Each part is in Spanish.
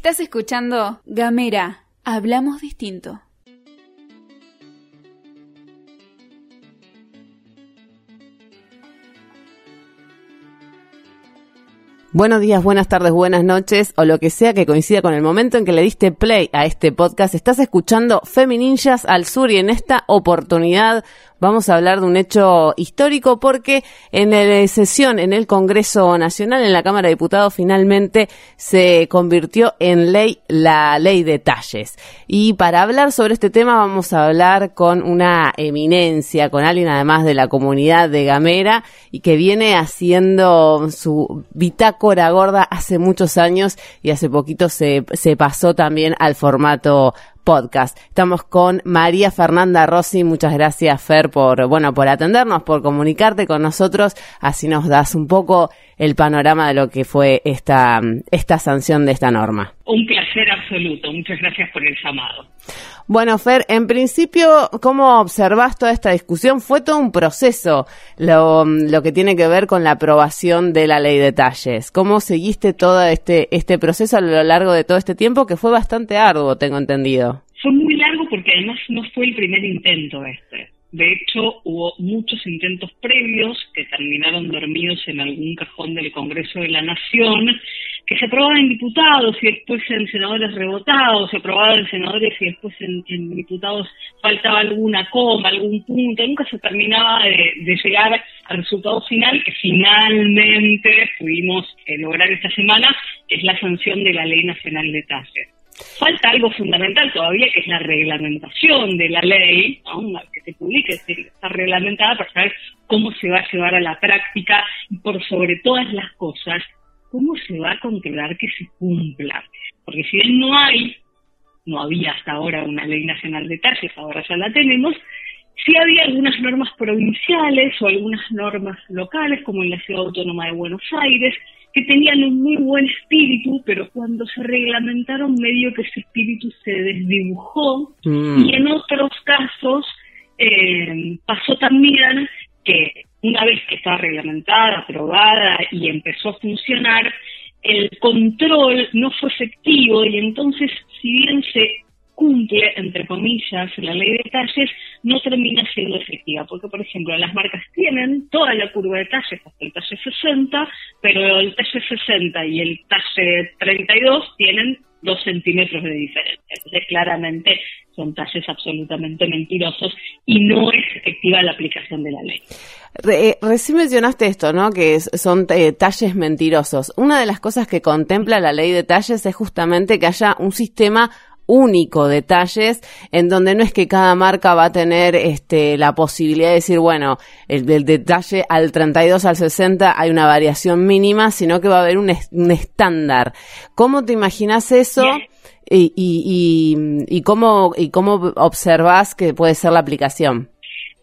Estás escuchando Gamera, hablamos distinto. Buenos días, buenas tardes, buenas noches o lo que sea que coincida con el momento en que le diste play a este podcast. Estás escuchando Femininjas al Sur y en esta oportunidad vamos a hablar de un hecho histórico porque en la sesión en el Congreso Nacional, en la Cámara de Diputados, finalmente se convirtió en ley la ley de talles. Y para hablar sobre este tema vamos a hablar con una eminencia, con alguien además de la comunidad de Gamera y que viene haciendo su bitácora gorda hace muchos años y hace poquito se, se pasó también al formato podcast. Estamos con María Fernanda Rossi. Muchas gracias, Fer, por, bueno, por atendernos, por comunicarte con nosotros. Así nos das un poco el panorama de lo que fue esta, esta sanción de esta norma. Un placer absoluto. Muchas gracias por el llamado. Bueno, Fer, en principio, ¿cómo observas toda esta discusión? Fue todo un proceso lo, lo que tiene que ver con la aprobación de la ley de talles. ¿Cómo seguiste todo este, este proceso a lo largo de todo este tiempo que fue bastante arduo, tengo entendido? Fue muy largo porque además no fue el primer intento este. De hecho, hubo muchos intentos previos que terminaron dormidos en algún cajón del Congreso de la Nación que se aprobaban en diputados y después en senadores rebotados, se aprobaban en senadores y después en, diputados faltaba alguna coma, algún punto, nunca se terminaba de, llegar al resultado final que finalmente pudimos eh, lograr esta semana, es la sanción de la Ley Nacional de Tasas. Falta algo fundamental todavía, que es la reglamentación de la ley, que se publique, está reglamentada para saber cómo se va a llevar a la práctica y por sobre todas las cosas, ¿cómo se va a controlar que se cumpla? Porque si bien no hay, no había hasta ahora una ley nacional de talles, ahora ya la tenemos, sí había algunas normas provinciales o algunas normas locales, como en la Ciudad Autónoma de Buenos Aires, que tenían un muy buen espíritu, pero cuando se reglamentaron medio que ese espíritu se desdibujó mm. y en otros casos eh, pasó también que una vez que estaba reglamentada, aprobada y empezó a funcionar, el control no fue efectivo y entonces, si bien se cumple, entre comillas, la ley de talles, no termina siendo efectiva. Porque, por ejemplo, las marcas tienen toda la curva de talles hasta el talle 60, pero el talle 60 y el talle 32 tienen dos centímetros de diferencia. Entonces, claramente son talles absolutamente mentirosos y no es efectiva la aplicación de la ley. Eh, recién mencionaste esto, ¿no? Que son eh, talles mentirosos. Una de las cosas que contempla la ley de talles es justamente que haya un sistema único detalles en donde no es que cada marca va a tener este, la posibilidad de decir, bueno, el del detalle al 32 al 60 hay una variación mínima, sino que va a haber un, estándar. ¿Cómo te imaginas eso? Y, y, y, cómo, y cómo observas que puede ser la aplicación.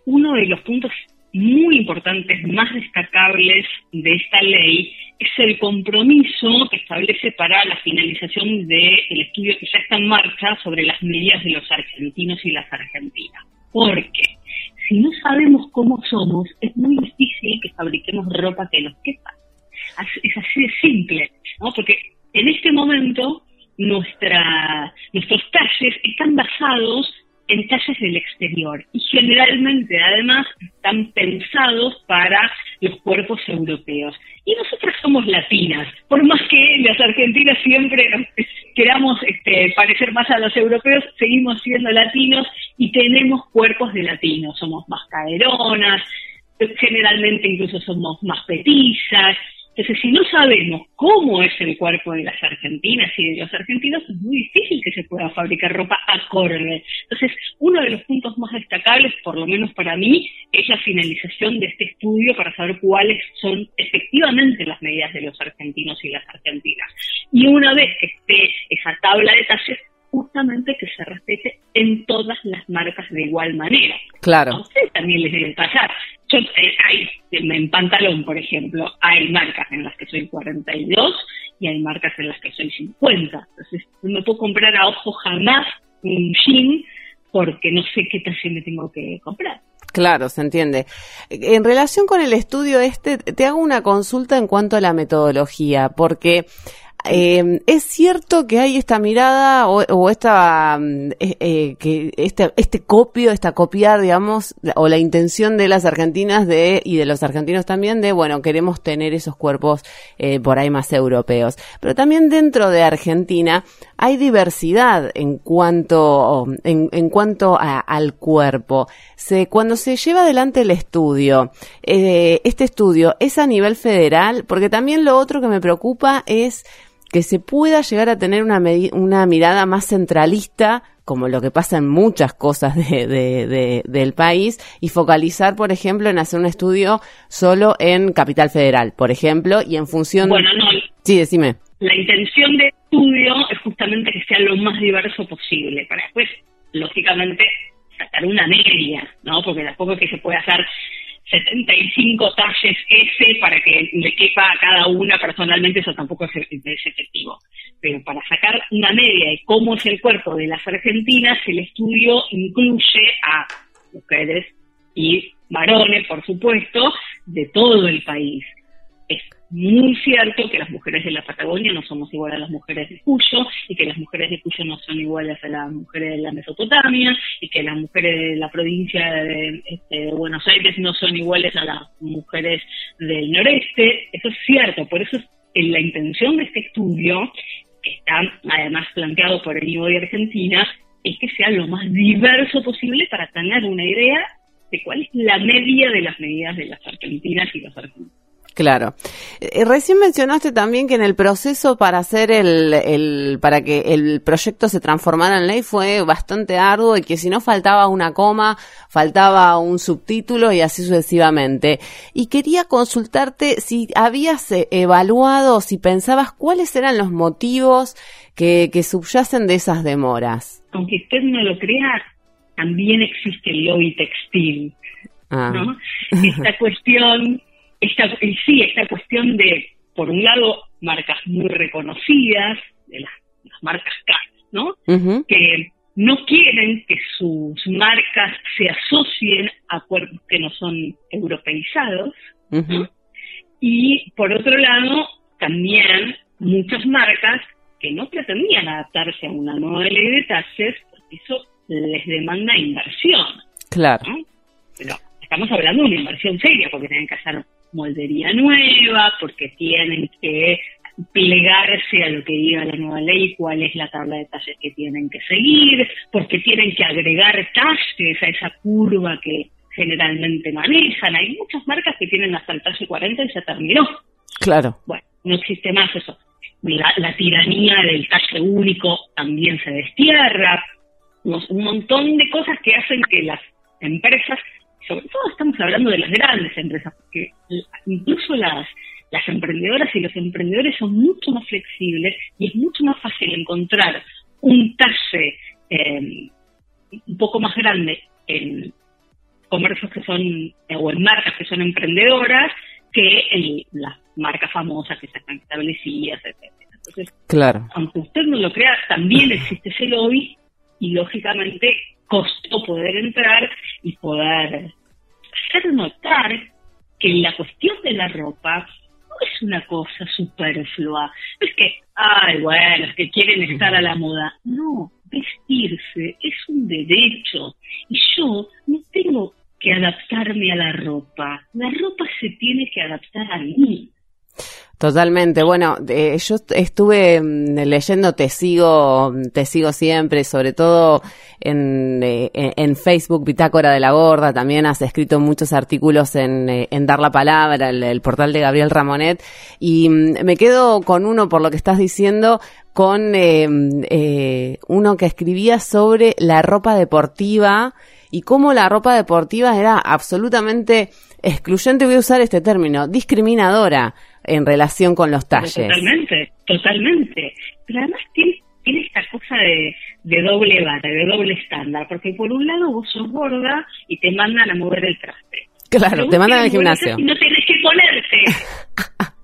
Uno de los puntos muy importantes, más destacables de esta ley es el compromiso que establece para la finalización del estudio que ya está en marcha sobre las medidas de los argentinos y las argentinas. Porque si no sabemos cómo somos, es muy difícil que fabriquemos ropa que nos quepa. Es así de simple, ¿no? Porque en este momento nuestra, nuestros talles están basados en talles del exterior y generalmente además están pensados para los cuerpos europeos. Y nosotras somos latinas, por más que las argentinas siempre queramos este, parecer más a los europeos, seguimos siendo latinos y tenemos cuerpos de latinos, somos más caeronas, generalmente incluso somos más petizas, entonces, si no sabemos cómo es el cuerpo de las argentinas y de los argentinos, es muy difícil que se pueda fabricar ropa acorde. Entonces, uno de los puntos más destacables, por lo menos para mí, es la finalización de este estudio para saber cuáles son efectivamente las medidas de los argentinos y las argentinas. Y una vez que esté esa tabla de talles, justamente que se respete en todas las marcas de igual manera. Claro. A ustedes también les debe pasar. Yo, hay, en pantalón, por ejemplo, hay marcas en las que soy 42 y hay marcas en las que soy 50. Entonces, no me puedo comprar a ojo jamás un jean porque no sé qué talle me tengo que comprar. Claro, se entiende. En relación con el estudio este, te hago una consulta en cuanto a la metodología, porque eh, ¿es cierto que hay esta mirada o, esta, mm, eh, eh, este, este copio, esta copiar, digamos, o la intención de las argentinas de, y de los argentinos también de, bueno, queremos tener esos cuerpos por ahí más europeos? Pero también dentro de Argentina hay diversidad en cuanto, en, en cuanto al cuerpo. Se, cuando se lleva adelante el estudio, este estudio es a nivel federal, porque también lo otro que me preocupa es que se pueda llegar a tener una, una mirada más centralista, como lo que pasa en muchas cosas de, del país, y focalizar, por ejemplo, en hacer un estudio solo en Capital Federal, por ejemplo, y en función... Bueno, no. Sí, decime. La intención del estudio es justamente que sea lo más diverso posible, para después, lógicamente, sacar una media, ¿no? Porque tampoco es que se pueda hacer 75 talles S para que le quepa a cada una personalmente, eso tampoco es, efectivo. Pero para sacar una media de cómo es el cuerpo de las argentinas, el estudio incluye a mujeres y varones, por supuesto, de todo el país. Es muy cierto que las mujeres de la Patagonia no somos iguales a las mujeres de Cuyo y que las mujeres de Cuyo no son iguales a las mujeres de la Mesopotamia y que las mujeres de la provincia de, este, Buenos Aires no son iguales a las mujeres del noreste. Eso es cierto, por eso es la intención de este estudio, que está además planteado por el IVO de Argentina, es que sea lo más diverso posible para tener una idea de cuál es la media de las medidas de las argentinas y los argentinos. Claro. Eh, recién mencionaste también que en el proceso para hacer el, el, para que el proyecto se transformara en ley fue bastante arduo y que si no faltaba una coma, faltaba un subtítulo y así sucesivamente. Y quería consultarte si habías eh, evaluado, si pensabas cuáles eran los motivos que, que subyacen de esas demoras. Aunque usted no lo crea, también existe el lobby textil. Ah. ¿no? Esta cuestión esta, sí, esta cuestión de, por un lado, marcas muy reconocidas, de las, marcas caras, ¿no? Que no quieren que sus marcas se asocien a cuerpos que no son europeizados. Y por otro lado, también muchas marcas que no pretendían adaptarse a una nueva ley de taxes, porque eso les demanda inversión. Claro. Pero estamos hablando de una inversión seria, porque tienen que hacer moldería nueva, porque tienen que plegarse a lo que diga la nueva ley, cuál es la tabla de talles que tienen que seguir, porque tienen que agregar talles a esa curva que generalmente manejan. Hay muchas marcas que tienen hasta el talle 40 y se terminó. Claro. Bueno, no existe más eso. La, la tiranía del talle único también se destierra. Un montón de cosas que hacen que las empresas sobre todo estamos hablando de las grandes empresas, porque incluso las, las emprendedoras y los emprendedores son mucho más flexibles y es mucho más fácil encontrar un talle eh, un poco más grande en comercios que son, eh, o en marcas que son emprendedoras, que en las marcas famosas que están establecidas, etc. Entonces, claro. aunque usted no lo crea, también existe ese lobby y lógicamente costó poder entrar y poder hacer notar que la cuestión de la ropa no es una cosa superflua. No es que, ay, bueno, es que quieren estar a la moda. No, vestirse es un derecho. Y yo no tengo que adaptarme a la ropa. La ropa se tiene que adaptar a mí. Totalmente. Bueno, yo estuve mm, leyendo, te sigo, te sigo siempre, sobre todo en, eh, en Facebook, Bitácora de la Gorda, también has escrito muchos artículos en, eh, Dar la Palabra, el, portal de Gabriel Ramonet, y mm, me quedo con uno por lo que estás diciendo, con eh, uno que escribía sobre la ropa deportiva y cómo la ropa deportiva era absolutamente excluyente, voy a usar este término, discriminadora en relación con los talles. Totalmente, totalmente. Pero además tiene, tiene esta cosa de, de doble vara, de doble estándar, porque por un lado vos sos gorda y te mandan a mover el traste. Claro, te mandan al gimnasio. Y no tenés que ponerte.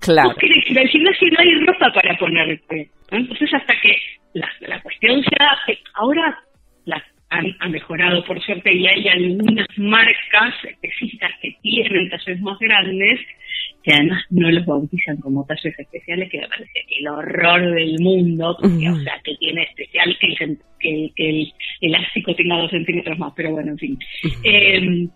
claro. Vos querés ir al gimnasio y no hay ropa para ponerte. Entonces, hasta que la, la cuestión sea, ahora las han, mejorado por suerte y hay algunas marcas específicas que tienen talleres más grandes que además no los bautizan como talles especiales, que me parece el horror del mundo, porque, o sea, que tiene especial que el, que, que el elástico tenga dos centímetros más, pero bueno, en fin. Eh,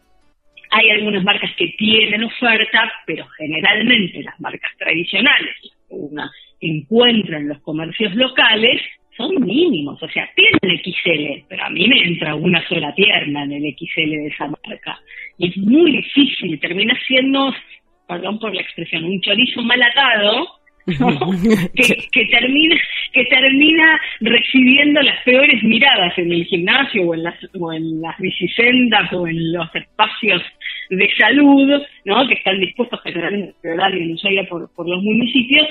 hay algunas marcas que tienen oferta, pero generalmente las marcas tradicionales, una encuentra en los comercios locales, son mínimos, o sea, tienen XL, pero a mí me entra una sola pierna en el XL de esa marca. Y es muy difícil, termina siendo, perdón por la expresión, un chorizo mal atado, que, que, termina que termina recibiendo las peores miradas en el gimnasio o en las o en las bicisendas o en los espacios de salud, ¿no? que están dispuestos generalmente a explorar y por, por los municipios,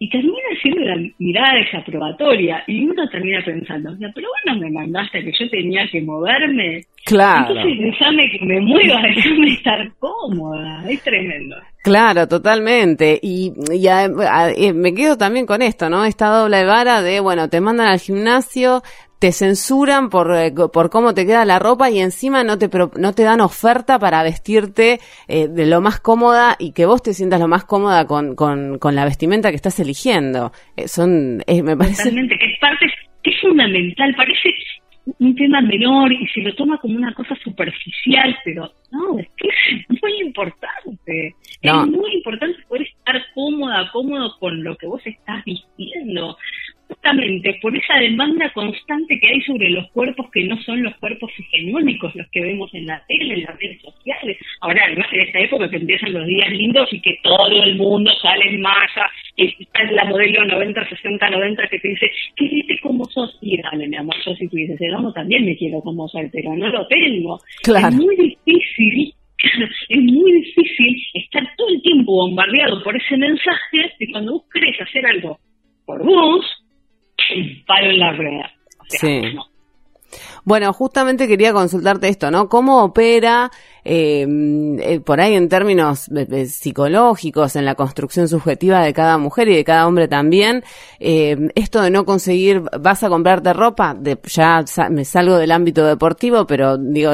y termina siendo la mirada desaprobatoria y uno termina pensando, pero bueno me mandaste que yo tenía que moverme. Claro. Entonces déjame que me mueva, déjame estar cómoda, es tremendo. Claro, totalmente. Y, y me quedo también con esto, ¿no? Esta doble vara de, bueno, te mandan al gimnasio, te censuran por, eh, por cómo te queda la ropa y encima no te, no te dan oferta para vestirte eh, de lo más cómoda y que vos te sientas lo más cómoda con, con, con la vestimenta que estás eligiendo. Eh, son, me parece... Totalmente, que es parte, que es fundamental, parece un tema menor y se lo toma como una cosa superficial, pero no, es que es muy importante. Es muy importante poder estar cómoda, cómodo con lo que vos estás vistiendo justamente por esa demanda constante que hay sobre los cuerpos que no son los cuerpos hegemónicos, los que vemos en la tele, en las redes sociales. Ahora, además, en esta época que empiezan los días lindos y que todo el mundo sale en masa, y está la modelo 90, 60, 90 que te dice, ¿qué dices como sos? Y dale, mi amor, yo si tú dices, no, también me quiero como soy, pero no lo tengo. Es muy difícil es muy difícil estar todo el tiempo bombardeado por ese mensaje de cuando vos querés hacer algo por vos, el palo en la rueda. sí. Bueno, justamente quería consultarte esto, ¿no? ¿Cómo opera em, eh, por ahí en términos psicológicos, en la construcción subjetiva de cada mujer y de cada hombre también, em, esto de no conseguir, vas a comprarte ropa, de, ya me salgo del ámbito deportivo, pero digo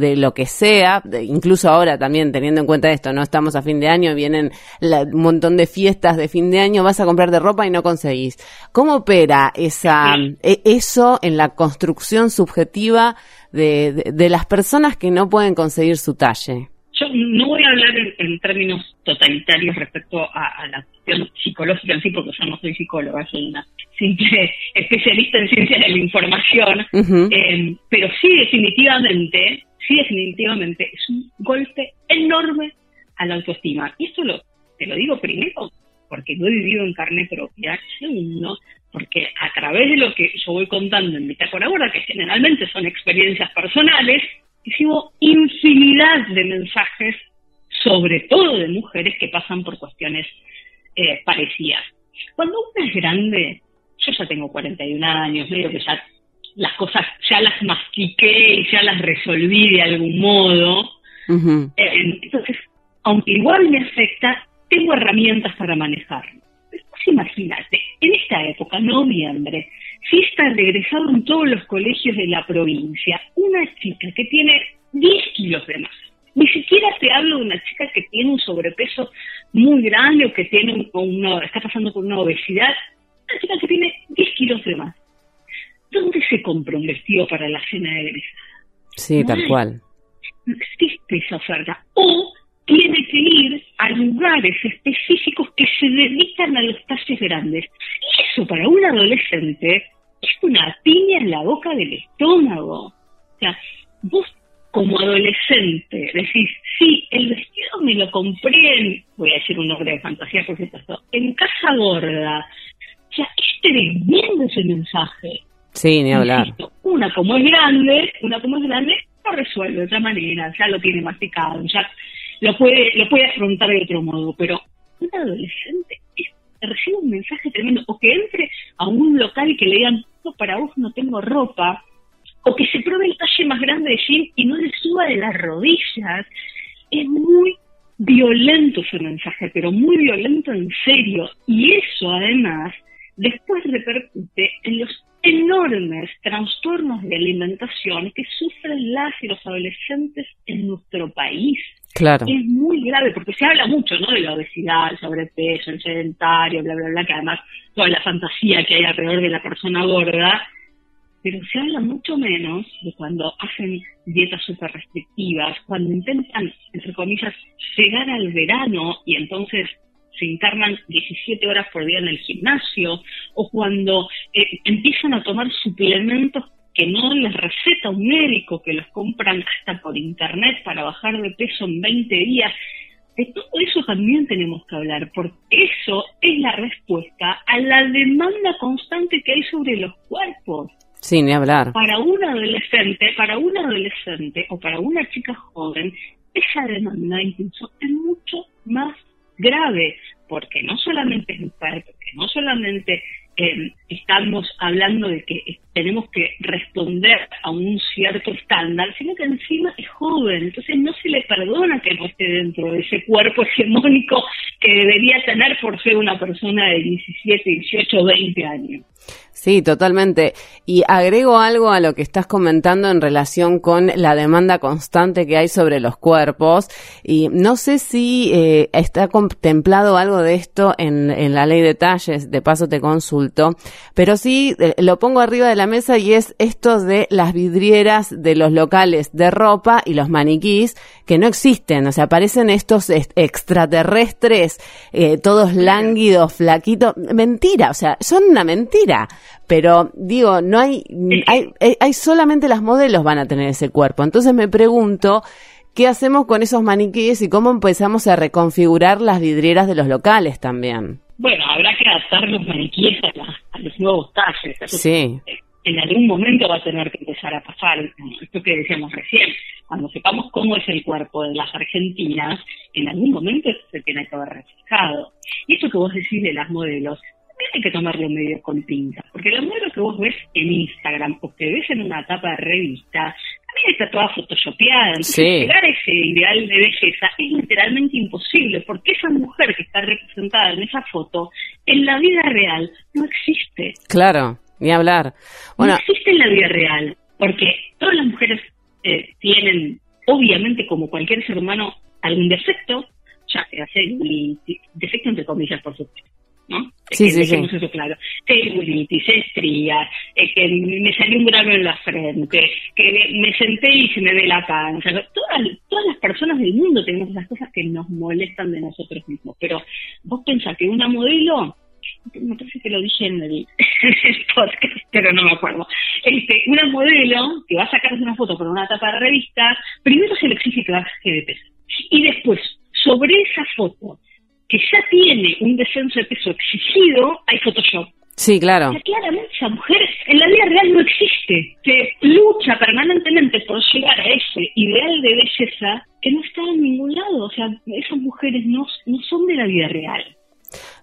de, lo que sea, incluso ahora también teniendo en cuenta esto, no estamos a fin de año, vienen un montón de fiestas de fin de año, vas a comprarte ropa y no conseguís. ¿Cómo opera esa, e, eso en la construcción subjetiva de, de, las personas que no pueden conseguir su talle? Yo no voy a hablar en, términos totalitarios respecto a, la cuestión psicológica en sí, porque yo no soy psicóloga, soy una simple especialista en ciencias de la información, eh, pero sí definitivamente, sí definitivamente es un golpe enorme a la autoestima. Y esto lo, te lo digo primero porque lo he vivido en carne propia, segundo, porque a través de lo que yo voy contando en mi gorda, que generalmente son experiencias personales, recibo infinidad de mensajes, sobre todo de mujeres que pasan por cuestiones eh, parecidas. Cuando uno es grande, yo ya tengo 41 años, medio que ya las cosas ya las mastiqué y ya las resolví de algún modo. Eh, entonces, aunque igual me afecta, tengo herramientas para manejarlo. Imagínate, en esta época, noviembre, si está regresado en todos los colegios de la provincia una chica que tiene 10 kilos de más. Ni siquiera te hablo de una chica que tiene un sobrepeso muy grande o que tiene un, está pasando por una obesidad. Una chica que tiene 10 kilos de más. ¿Dónde se compra un vestido para la cena de egresada? Sí, tal cual. No existe esa oferta. O tiene que ir a lugares específicos que se dedican a los talles grandes. Y eso para un adolescente es una piña en la boca del estómago. O sea, vos como adolescente decís, sí, el vestido me lo compré en, voy a decir un nombre de fantasía por supuesto, en Casa Gorda. O sea, es tremendo ese mensaje. Sí, ni hablar. una como es grande, una como es grande, lo resuelve de otra manera, ya lo tiene masticado, ya lo puede, lo puede afrontar de otro modo, pero un adolescente recibe un mensaje tremendo, o que entre a un local y que le digan, no, para vos no tengo ropa, o que se pruebe el talle más grande de jean y no le suba de las rodillas, es muy violento ese mensaje, pero muy violento en serio, y eso además después repercute en los enormes trastornos de alimentación que sufren las y los adolescentes en nuestro país. Claro. Es muy grave, porque se habla mucho, ¿no? De la obesidad, el sobrepeso, el sedentario, bla, bla, bla, que además toda la fantasía que hay alrededor de la persona gorda, pero se habla mucho menos de cuando hacen dietas súper restrictivas, cuando intentan, entre comillas, llegar al verano y entonces se internan 17 horas por día en el gimnasio, o cuando eh, empiezan a tomar suplementos que no les receta un médico, que los compran hasta por internet para bajar de peso en 20 días. De todo eso también tenemos que hablar, porque eso es la respuesta a la demanda constante que hay sobre los cuerpos. Sí, ni hablar. Para un adolescente, para un adolescente o para una chica joven, esa demanda incluso es mucho más grave, porque no solamente es mujer, porque no solamente eh, estamos hablando de que tenemos que responder a un cierto estándar, sino que encima es joven, entonces no se le perdona que no esté dentro de ese cuerpo hegemónico que debería tener por ser una persona de 17, 18, 20 años. Sí, totalmente. Y agrego algo a lo que estás comentando en relación con la demanda constante que hay sobre los cuerpos. Y no sé si eh, está contemplado algo de esto en, la ley de talles, de paso te consulto, pero sí eh, lo pongo arriba de la mesa y es esto de las vidrieras de los locales de ropa y los maniquís que no existen. O sea, aparecen estos extraterrestres, eh, todos lánguidos, flaquitos. Mentira, o sea, son una mentira. Pero digo, no hay, hay, hay solamente las modelos van a tener ese cuerpo. Entonces me pregunto, ¿qué hacemos con esos maniquíes y cómo empezamos a reconfigurar las vidrieras de los locales también? Bueno, habrá que adaptar los maniquíes a, los nuevos talles. Sí. En algún momento va a tener que empezar a pasar esto que decíamos recién. Cuando sepamos cómo es el cuerpo de las argentinas, en algún momento se tiene que haber reflejado. Y eso que vos decís de las modelos, hay que tomarlo medio con pinta, porque la modelo que vos ves en Instagram o que ves en una tapa de revista, también está toda photoshopeada. Entonces, llegar a ese ideal de belleza es literalmente imposible, porque esa mujer que está representada en esa foto, en la vida real, no existe. Claro, ni hablar. Bueno, no existe en la vida real, porque todas las mujeres eh, tienen, obviamente, como cualquier ser humano, algún defecto, ya sea defecto entre comillas, por supuesto ¿no? Sí, sí, sí. eso claro. Celulitis, estrías, que me salió un grano en la frente, que me senté y se me ve la panza. Todas, todas las personas del mundo tenemos esas cosas que nos molestan de nosotros mismos. Pero vos pensás que una modelo, me parece que lo dije en el, podcast, pero no me acuerdo. Este, una modelo que va a sacarse una foto con una tapa de revista, primero se le exige que baje de peso. Y después, sobre esa foto, que ya tiene un descenso de peso exigido, hay Photoshop. Sí, claro. claramente esa mujer en la vida real no existe. Se lucha permanentemente por llegar a ese ideal de belleza que no está en ningún lado. O sea, esas mujeres no, no son de la vida real.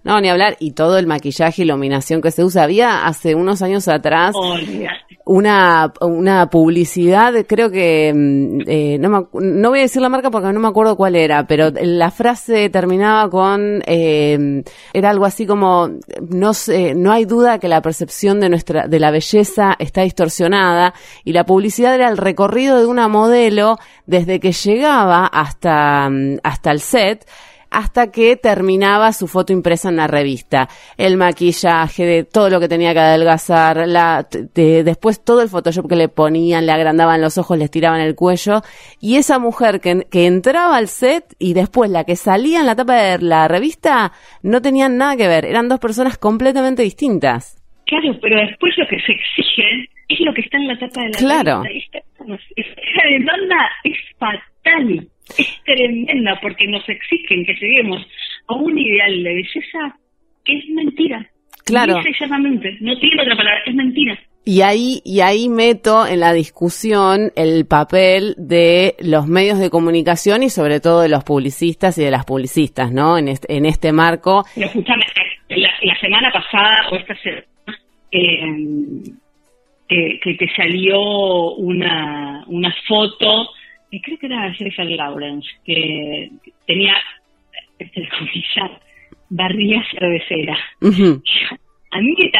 No, ni hablar. Y todo el maquillaje y iluminación que se usa. Había hace unos años atrás una, una publicidad, creo que, mm, eh, no, no voy a decir la marca porque no me acuerdo cuál era, pero la frase terminaba con, eh, era algo así como, no sé, no hay duda que la percepción de nuestra, de la belleza está distorsionada. Y la publicidad era el recorrido de una modelo desde que llegaba hasta, mm, hasta el set hasta que terminaba su foto impresa en la revista. El maquillaje, de todo lo que tenía que adelgazar, la, después todo el Photoshop que le ponían, le agrandaban los ojos, le estiraban el cuello. Y esa mujer que, que entraba al set y después la que salía en la tapa de la revista no tenían nada que ver. Eran dos personas completamente distintas. Claro, pero después lo que se exige es lo que está en la tapa de la claro. revista. Esa demanda es fatal es tremenda porque nos exigen que lleguemos a un ideal de belleza que es mentira. Claro. no tiene otra palabra, es mentira. Y ahí, y ahí meto en la discusión el papel de los medios de comunicación y sobre todo de los publicistas y de las publicistas, ¿no? En este, en este marco. escúchame, la, semana pasada o esta semana, eh, que, que, salió una, una foto creo que era Jennifer Lawrence, que tenía, este, barriga cervecera. A mí que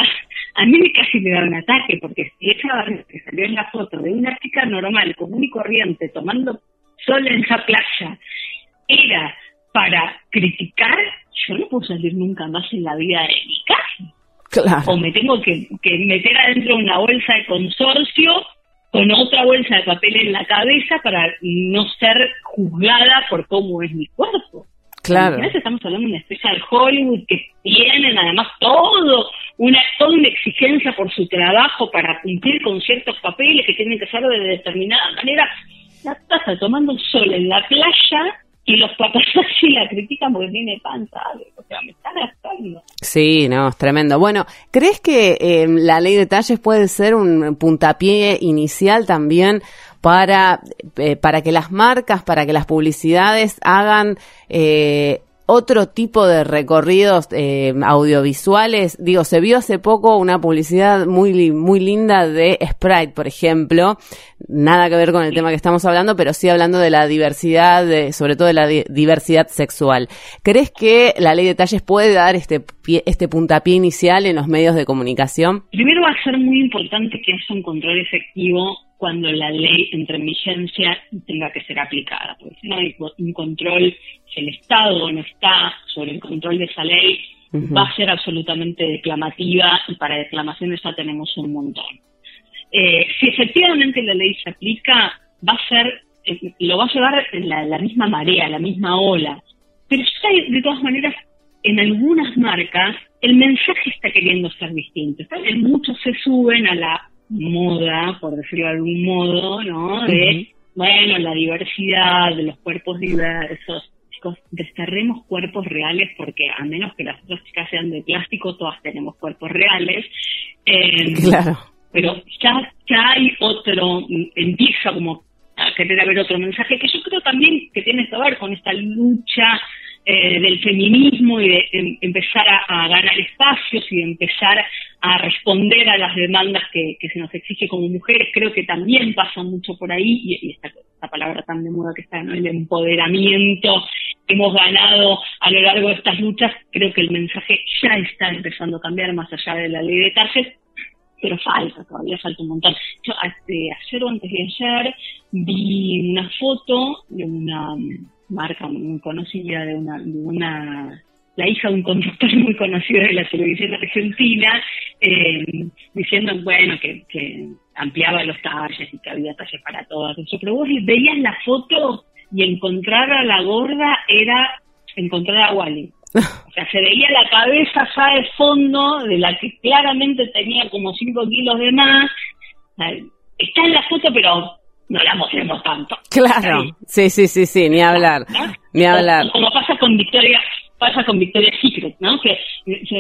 a mí casi me da un ataque, porque si esa barriga que salió en la foto de una chica normal, común y corriente, tomando sol en esa playa, era para criticar, yo no puedo salir nunca más en la vida de mi casa. Claro. O me tengo que, que meter adentro de una bolsa de consorcio con otra bolsa de papel en la cabeza para no ser juzgada por cómo es mi cuerpo. Claro. estamos hablando de una especie de Hollywood que tienen además todo una toda una exigencia por su trabajo para cumplir con ciertos papeles que tienen que ser de determinada manera. La taza tomando sol en la playa y los papás así la critican porque tiene panza, o sea, me están gastando. Sí, no, es tremendo. Bueno, ¿crees que eh, la ley de talles puede ser un puntapié inicial también para, eh, para que las marcas, para que las publicidades hagan eh, otro tipo de recorridos eh, audiovisuales. Digo, se vio hace poco una publicidad muy, muy linda de Sprite, por ejemplo. Nada que ver con el tema que estamos hablando, pero sí hablando de la diversidad, sobre todo de la diversidad sexual. ¿Crees que la ley de talles puede dar este, este puntapié inicial en los medios de comunicación? Primero va a ser muy importante que haya un control efectivo cuando la ley entre en vigencia y tenga que ser aplicada, porque si no hay un control, si el Estado no está sobre el control de esa ley, va a ser absolutamente declamativa y para declamaciones ya tenemos un montón. Eh, si efectivamente la ley se aplica, va a ser, eh, lo va a llevar la, la misma marea, la misma ola, pero ya de todas maneras en algunas marcas el mensaje está queriendo ser distinto. Muchos se suben a la moda, por decirlo de algún modo, ¿no? De, bueno, la diversidad, de los cuerpos diversos. Chicos, desterremos cuerpos reales porque a menos que las otras chicas sean de plástico, todas tenemos cuerpos reales. Em, claro. Pero ya, ya hay otro, empieza como a querer haber otro mensaje que yo creo también que tiene que ver con esta lucha eh, del feminismo y de em, empezar a, ganar espacios y de empezar a responder a las demandas que, se nos exige como mujeres, creo que también pasa mucho por ahí, y, esta, palabra tan de moda que está, ¿no? el empoderamiento que hemos ganado a lo largo de estas luchas, creo que el mensaje ya está empezando a cambiar más allá de la ley de talles, pero falta, todavía falta un montón. Yo este, ayer o antes de ayer vi una foto de una marca muy conocida de una, de una la hija de un conductor muy conocido de la televisión argentina, eh, diciendo, bueno, que, que, ampliaba los talles y que había talles para todas. Pero vos veías la foto y encontrar a la gorda era encontrar a Wally. O sea, se veía la cabeza ya de fondo de la que claramente tenía como 5 kilos de más. Está en la foto, pero no la mostremos tanto. Claro, sí, sí, sí, sí, ni hablar, ni hablar. Como pasa con Victoria, pasa con Victoria Secret, ¿no? Que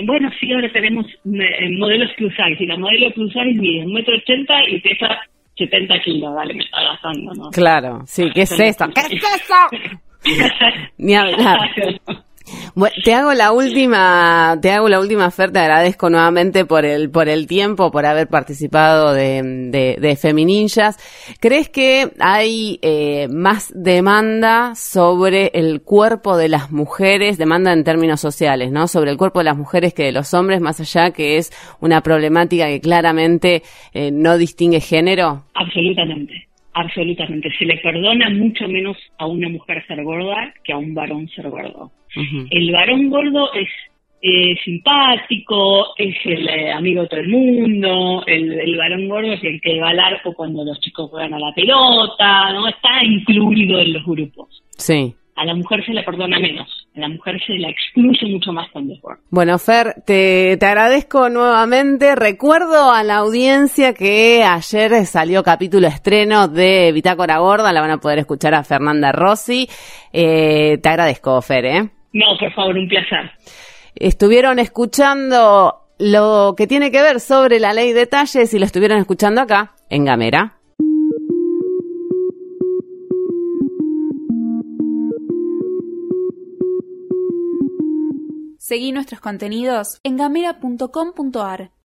bueno, sí, ahora tenemos eh, modelos plus size, y la modelo plus size mide un metro ochenta y pesa 70 kilos, vale, me está gastando, ¿no? Claro, sí, ¿qué es esto? ¿Qué es eso? ni hablar. Bueno, te hago la última, te hago la última oferta, agradezco nuevamente por el, por el tiempo, por haber participado de, de, de Femininjas. ¿Crees que hay eh, más demanda sobre el cuerpo de las mujeres, demanda en términos sociales, ¿no? Sobre el cuerpo de las mujeres que de los hombres, más allá que es una problemática que claramente eh, no distingue género? Absolutamente. Absolutamente. Se le perdona mucho menos a una mujer ser gorda que a un varón ser gordo. El varón gordo es simpático, es el eh, amigo de todo el mundo, el, varón gordo es el que va al arco cuando los chicos juegan a la pelota, ¿no? Está incluido en los grupos. Sí. A la mujer se le perdona menos, a la mujer se la excluye mucho más cuando gordo. Bueno, Fer, te, te agradezco nuevamente. Recuerdo a la audiencia que ayer salió capítulo estreno de Bitácora Gorda, la van a poder escuchar a Fernanda Rossi. Eh, te agradezco, Fer, ¿eh? No, por favor, un placer. Estuvieron escuchando lo que tiene que ver sobre la ley de talles y lo estuvieron escuchando acá, en Gamera. Seguí nuestros contenidos en gamera.com.ar.